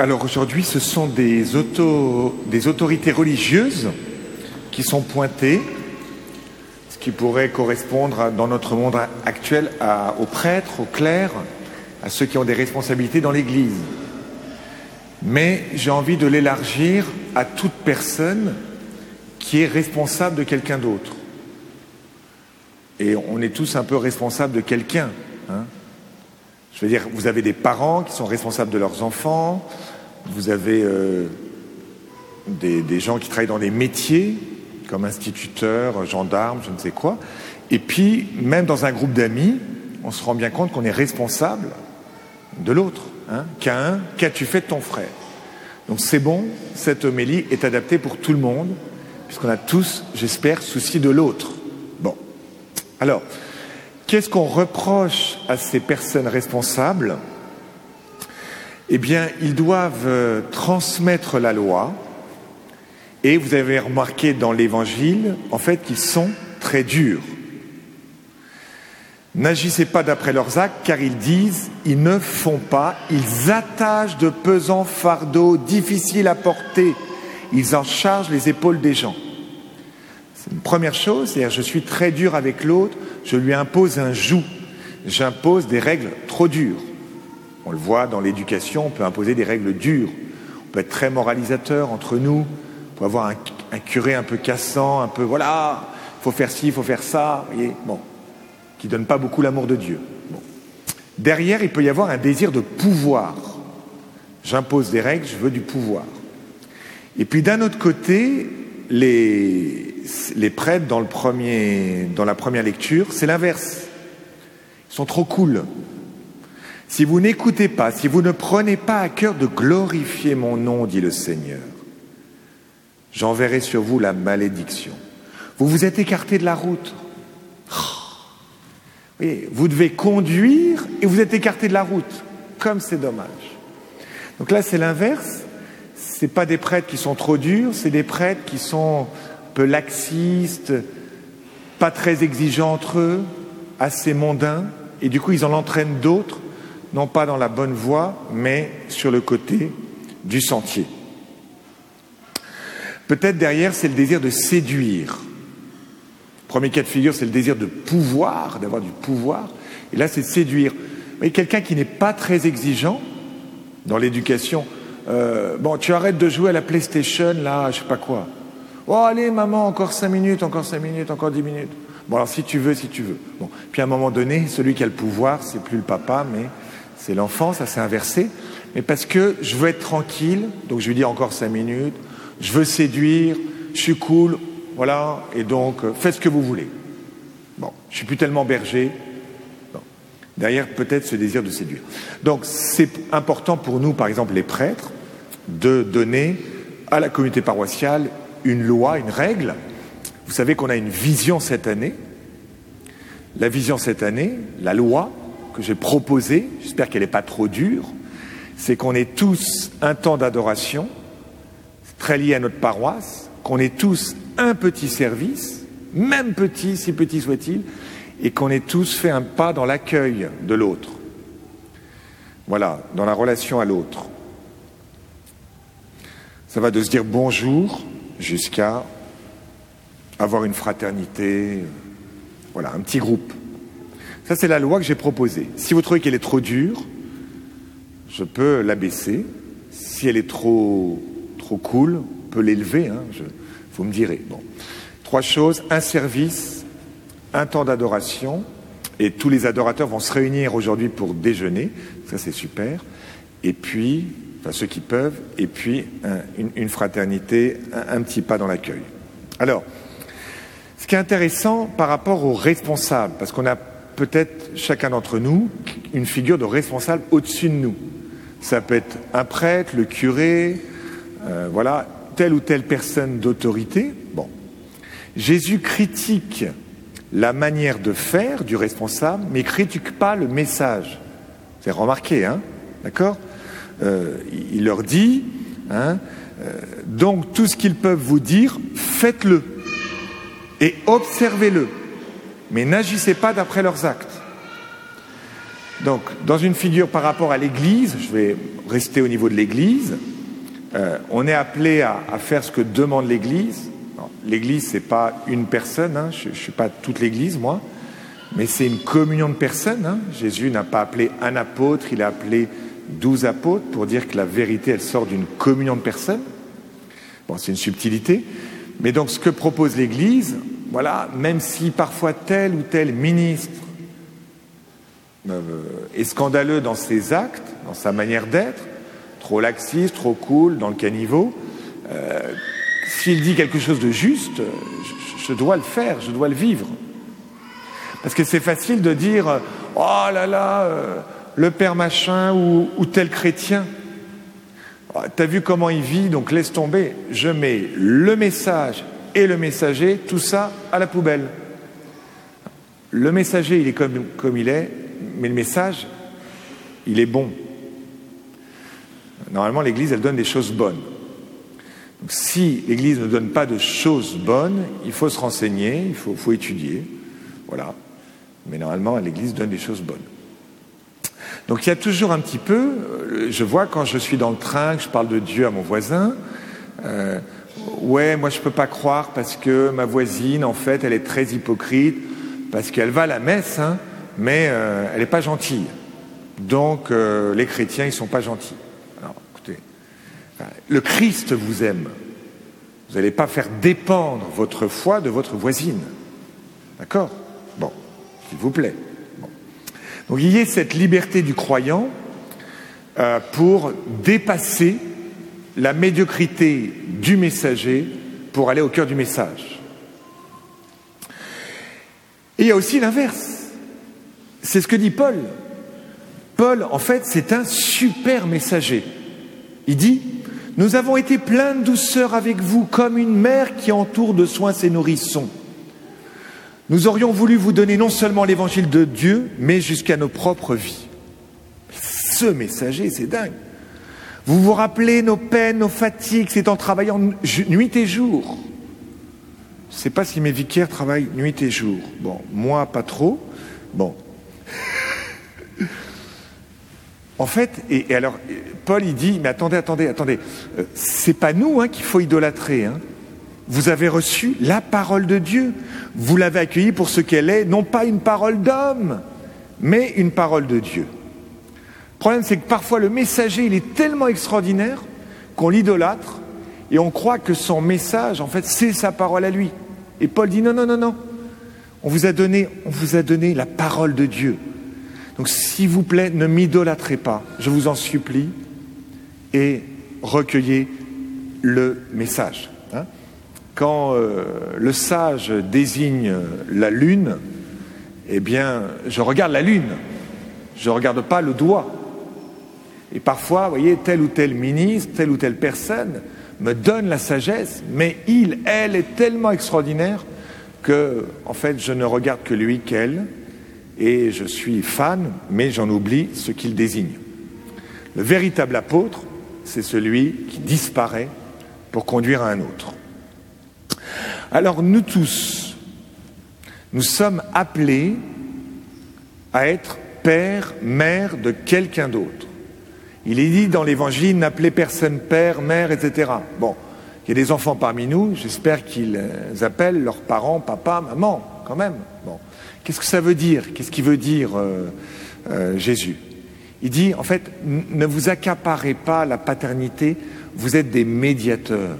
Alors aujourd'hui, ce sont des, auto, des autorités religieuses qui sont pointées, ce qui pourrait correspondre dans notre monde actuel aux prêtres, aux clercs, à ceux qui ont des responsabilités dans l'Église. Mais j'ai envie de l'élargir à toute personne qui est responsable de quelqu'un d'autre. Et on est tous un peu responsables de quelqu'un. Hein. Je veux dire, vous avez des parents qui sont responsables de leurs enfants, vous avez euh, des, gens qui travaillent dans des métiers, comme instituteurs, gendarmes, je ne sais quoi. Et puis, même dans un groupe d'amis, on se rend bien compte qu'on est responsable de l'autre. Hein. Qu'as-tu fait de ton frère? Donc c'est bon, cette homélie est adaptée pour tout le monde, puisqu'on a tous, j'espère, souci de l'autre. Bon. Alors, qu'est-ce qu'on reproche à ces personnes responsables? Eh bien, ils doivent euh, transmettre la loi. Et vous avez remarqué dans l'Évangile, en fait, qu'ils sont très durs. N'agissez pas d'après leurs actes, car ils disent, ils ne font pas, ils attachent de pesants fardeaux difficiles à porter, ils en chargent les épaules des gens. C'est une première chose, c'est-à-dire je suis très dur avec l'autre, je lui impose un joug, j'impose des règles trop dures. On le voit dans l'éducation, on peut imposer des règles dures. On peut être très moralisateur entre nous. On peut avoir un, curé un peu cassant, un peu voilà, il faut faire ci, il faut faire ça, voyez, bon, qui donne pas beaucoup l'amour de Dieu. Derrière, il peut y avoir un désir de pouvoir. J'impose des règles, je veux du pouvoir. Et puis d'un autre côté, les, les prêtres dans, la première lecture, c'est l'inverse. Ils sont trop cool. Si vous n'écoutez pas, si vous ne prenez pas à cœur de glorifier mon nom, dit le Seigneur, j'enverrai sur vous la malédiction. Vous vous êtes écarté de la route. Oh. vous devez conduire et vous êtes écarté de la route. Comme c'est dommage. Donc là, c'est l'inverse. Ce pas des prêtres qui sont trop durs, c'est des prêtres qui sont peu laxistes, pas très exigeants entre eux, assez mondains, et du coup, ils en entraînent d'autres non pas dans la bonne voie, mais sur le côté du sentier. Peut-être derrière, c'est le désir de séduire. Premier cas de figure, c'est le désir de pouvoir, d'avoir du pouvoir. Et là, c'est séduire. Mais quelqu'un qui n'est pas très exigeant dans l'éducation. Euh, bon, tu arrêtes de jouer à la PlayStation, là, je sais pas quoi. Oh, allez, maman, encore cinq minutes, encore cinq minutes, encore dix minutes. Bon, alors si tu veux, si tu veux. Bon, puis à un moment donné, celui qui a le pouvoir, c'est plus le papa, mais c'est l'enfant, ça s'est inversé, mais parce que je veux être tranquille, donc je lui dis encore cinq minutes, je veux séduire, je suis cool, voilà, et donc euh, faites ce que vous voulez. Bon, je suis plus tellement berger. Derrière peut-être ce désir de séduire. Donc c'est important pour nous, par exemple les prêtres, de donner à la communauté paroissiale une loi, une règle. Vous savez qu'on a une vision cette année. La vision cette année, la loi, que j'ai proposé, j'espère qu'elle n'est pas trop dure, c'est qu'on ait tous un temps d'adoration, très lié à notre paroisse, qu'on ait tous un petit service, même petit, si petit soit-il, et qu'on ait tous fait un pas dans l'accueil de l'autre. Voilà, dans la relation à l'autre. Ça va de se dire bonjour jusqu'à avoir une fraternité, voilà, un petit groupe. Ça, c'est la loi que j'ai proposée. Si vous trouvez qu'elle est trop dure, je peux l'abaisser. Si elle est trop, cool, on peut l'élever. Hein, vous me direz. Trois choses un service, un temps d'adoration, et tous les adorateurs vont se réunir aujourd'hui pour déjeuner. Ça, c'est super. Et puis, enfin, ceux qui peuvent, et puis une, fraternité, un, petit pas dans l'accueil. Alors, ce qui est intéressant par rapport aux responsables, parce qu'on a peut-être chacun d'entre nous une figure de responsable au-dessus de nous. Ça peut être un prêtre, le curé, euh, voilà, telle ou telle personne d'autorité. Bon. Jésus critique la manière de faire du responsable, mais critique pas le message. C'est remarqué, hein D'accord? Euh, Il leur dit, hein, euh, donc tout ce qu'ils peuvent vous dire, faites-le et observez-le mais n'agissez pas d'après leurs actes. Donc, dans une figure par rapport à l'Église, je vais rester au niveau de l'Église. Euh, on est appelé à, faire ce que demande l'Église. L'Église, c'est pas une personne. Hein. je, ne suis pas toute l'Église, moi, mais c'est une communion de personnes. Hein. Jésus n'a pas appelé un apôtre, il a appelé douze apôtres pour dire que la vérité, elle sort d'une communion de personnes. Bon, c'est une subtilité. Mais donc, ce que propose l'Église, voilà, même si parfois tel ou tel ministre euh, est scandaleux dans ses actes, dans sa manière d'être, trop laxiste, trop cool, dans le caniveau, euh, s'il dit quelque chose de juste, je, dois le faire, je dois le vivre. Parce que c'est facile de dire Oh là là, euh, le père machin ou, tel chrétien. Ah, t'as vu comment il vit, donc laisse tomber. Je mets le message et le messager, tout ça à la poubelle. Le messager, il est comme, il est, mais le message, il est bon. Normalement, l'Église, elle donne des choses bonnes. si l'Église ne donne pas de choses bonnes, il faut se renseigner, il faut étudier. Voilà. Mais normalement, l'Église donne des choses bonnes. Donc il y a toujours un petit peu, euh, je vois quand je suis dans le train, que je parle de Dieu à mon voisin, euh, ouais, moi je ne peux pas croire parce que ma voisine, en fait, elle est très hypocrite, parce qu'elle va à la messe, hein, mais euh, elle n'est pas gentille. Donc les chrétiens, ils ne sont pas gentils. Alors écoutez, le Christ vous aime. Vous n'allez pas faire dépendre votre foi de votre voisine. D'accord? Bon, s'il vous plaît. Donc il y a cette liberté du croyant euh, pour dépasser la médiocrité du messager pour aller au cœur du message. Et il y a aussi l'inverse. C'est ce que dit Paul. Paul, en fait, c'est un super messager. Il dit, nous avons été pleins de douceur avec vous, comme une mère qui entoure de soins ses nourrissons. Nous aurions voulu vous donner non seulement l'évangile de Dieu, mais jusqu'à nos propres vies. Ce messager, c'est dingue. Vous vous rappelez nos peines, nos fatigues, c'est en travaillant nuit et jour. Je ne sais pas si mes vicaires travaillent nuit et jour. Bon, moi, pas trop. Bon. en fait, et, alors, Paul, il dit, mais attendez, attendez, attendez, euh, c'est pas nous hein, qu'il faut idolâtrer. Hein. Vous avez reçu la parole de Dieu. Vous l'avez accueillie pour ce qu'elle est, non pas une parole d'homme, mais une parole de Dieu. Le problème, c'est que parfois le messager, il est tellement extraordinaire qu'on l'idolâtre et on croit que son message, en fait, c'est sa parole à lui. Et Paul dit non, non, non, non. On vous a donné, on vous a donné la parole de Dieu. Donc, s'il vous plaît, ne m'idolâtrez pas, je vous en supplie, et recueillez le message quand euh, le sage désigne la lune, eh bien, je regarde la lune, je ne regarde pas le doigt. Et parfois, vous voyez, tel ou tel ministre, telle ou telle personne me donne la sagesse, mais il, elle est tellement extraordinaire que, en fait, je ne regarde que lui qu'elle, et je suis fan, mais j'en oublie ce qu'il désigne. Le véritable apôtre, c'est celui qui disparaît pour conduire à un autre. Alors nous tous, nous sommes appelés à être père, mère de quelqu'un d'autre. Il est dit dans l'Évangile, n'appelez personne père, mère, etc. Bon, il y a des enfants parmi nous, j'espère qu'ils appellent leurs parents papa, maman, quand même. Bon, qu'est-ce que ça veut dire? Qu'est-ce qu'il veut dire euh, euh, Jésus? Il dit, en fait, ne vous accaparez pas la paternité, vous êtes des médiateurs,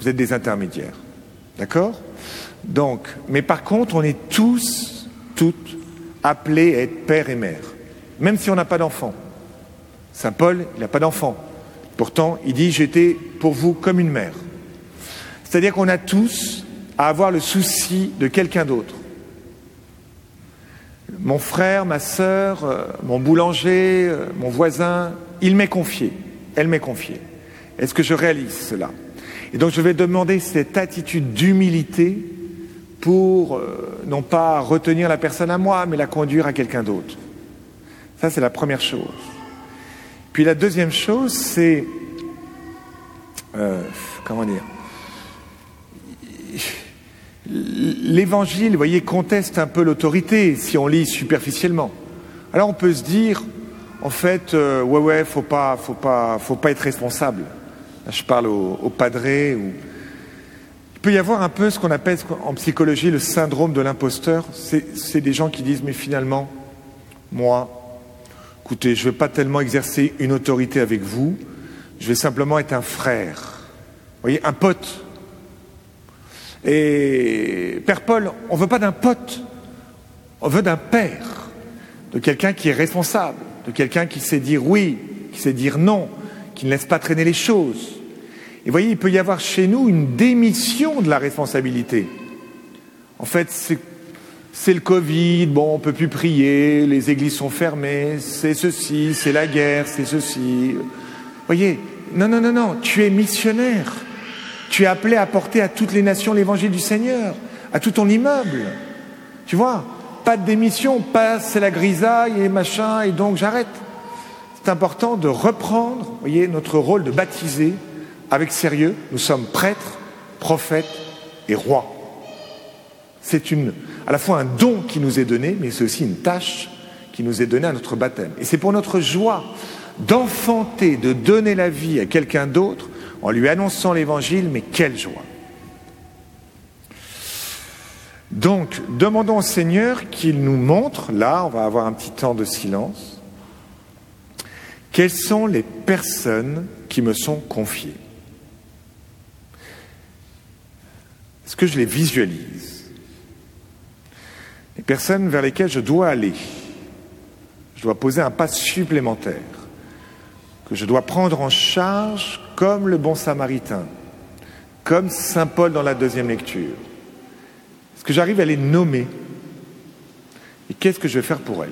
vous êtes des intermédiaires. D'accord? Donc, mais par contre, on est tous, toutes, appelés à être père et mère, même si on n'a pas d'enfant. Saint Paul, il n'a pas d'enfant. Pourtant, il dit, j'étais pour vous comme une mère. C'est-à-dire qu'on a tous à avoir le souci de quelqu'un d'autre. Mon frère, ma sœur, euh, mon boulanger, euh, mon voisin, il m'est confié, elle m'est confiée. Est-ce que je réalise cela? Et donc je vais demander cette attitude d'humilité pour euh, non pas retenir la personne à moi, mais la conduire à quelqu'un d'autre. Ça, c'est la première chose. Puis la deuxième chose, c'est... Euh, comment dire L'évangile, vous voyez, conteste un peu l'autorité si on lit superficiellement. Alors on peut se dire, en fait, euh, ouais, ouais, faut pas, faut pas, faut pas être responsable. Je parle au, au padré. Ou... Il peut y avoir un peu ce qu'on appelle en psychologie le syndrome de l'imposteur. C'est des gens qui disent, mais finalement, moi, écoutez, je ne vais pas tellement exercer une autorité avec vous, je vais simplement être un frère. Vous voyez, un pote. Et Père Paul, on ne veut pas d'un pote, on veut d'un père, de quelqu'un qui est responsable, de quelqu'un qui sait dire oui, qui sait dire non, qui ne laisse pas traîner les choses. Et vous voyez, il peut y avoir chez nous une démission de la responsabilité. En fait, c'est le Covid, bon, on peut plus prier, les églises sont fermées, c'est ceci, c'est la guerre, c'est ceci. Voyez, non, non, non, non, tu es missionnaire. Tu es appelé à porter à toutes les nations l'évangile du Seigneur, à tout ton immeuble. Tu vois, pas de démission, pas c'est la grisaille et machin, et donc j'arrête. C'est important de reprendre, voyez, notre rôle de baptiser avec sérieux. Nous sommes prêtres, prophètes et rois. C'est à la fois un don qui nous est donné, mais c'est aussi une tâche qui nous est donnée à notre baptême. Et c'est pour notre joie d'enfanter, de donner la vie à quelqu'un d'autre en lui annonçant l'évangile, mais quelle joie. Donc, demandons au Seigneur qu'il nous montre, là, on va avoir un petit temps de silence, quelles sont les personnes qui me sont confiées. Est-ce que je les visualise? Les personnes vers lesquelles je dois aller. Je dois poser un pas supplémentaire, que je dois prendre en charge comme le bon samaritain, comme Saint Paul dans la deuxième lecture. Que j'arrive à les nommer? Et qu'est-ce que je vais faire pour elles?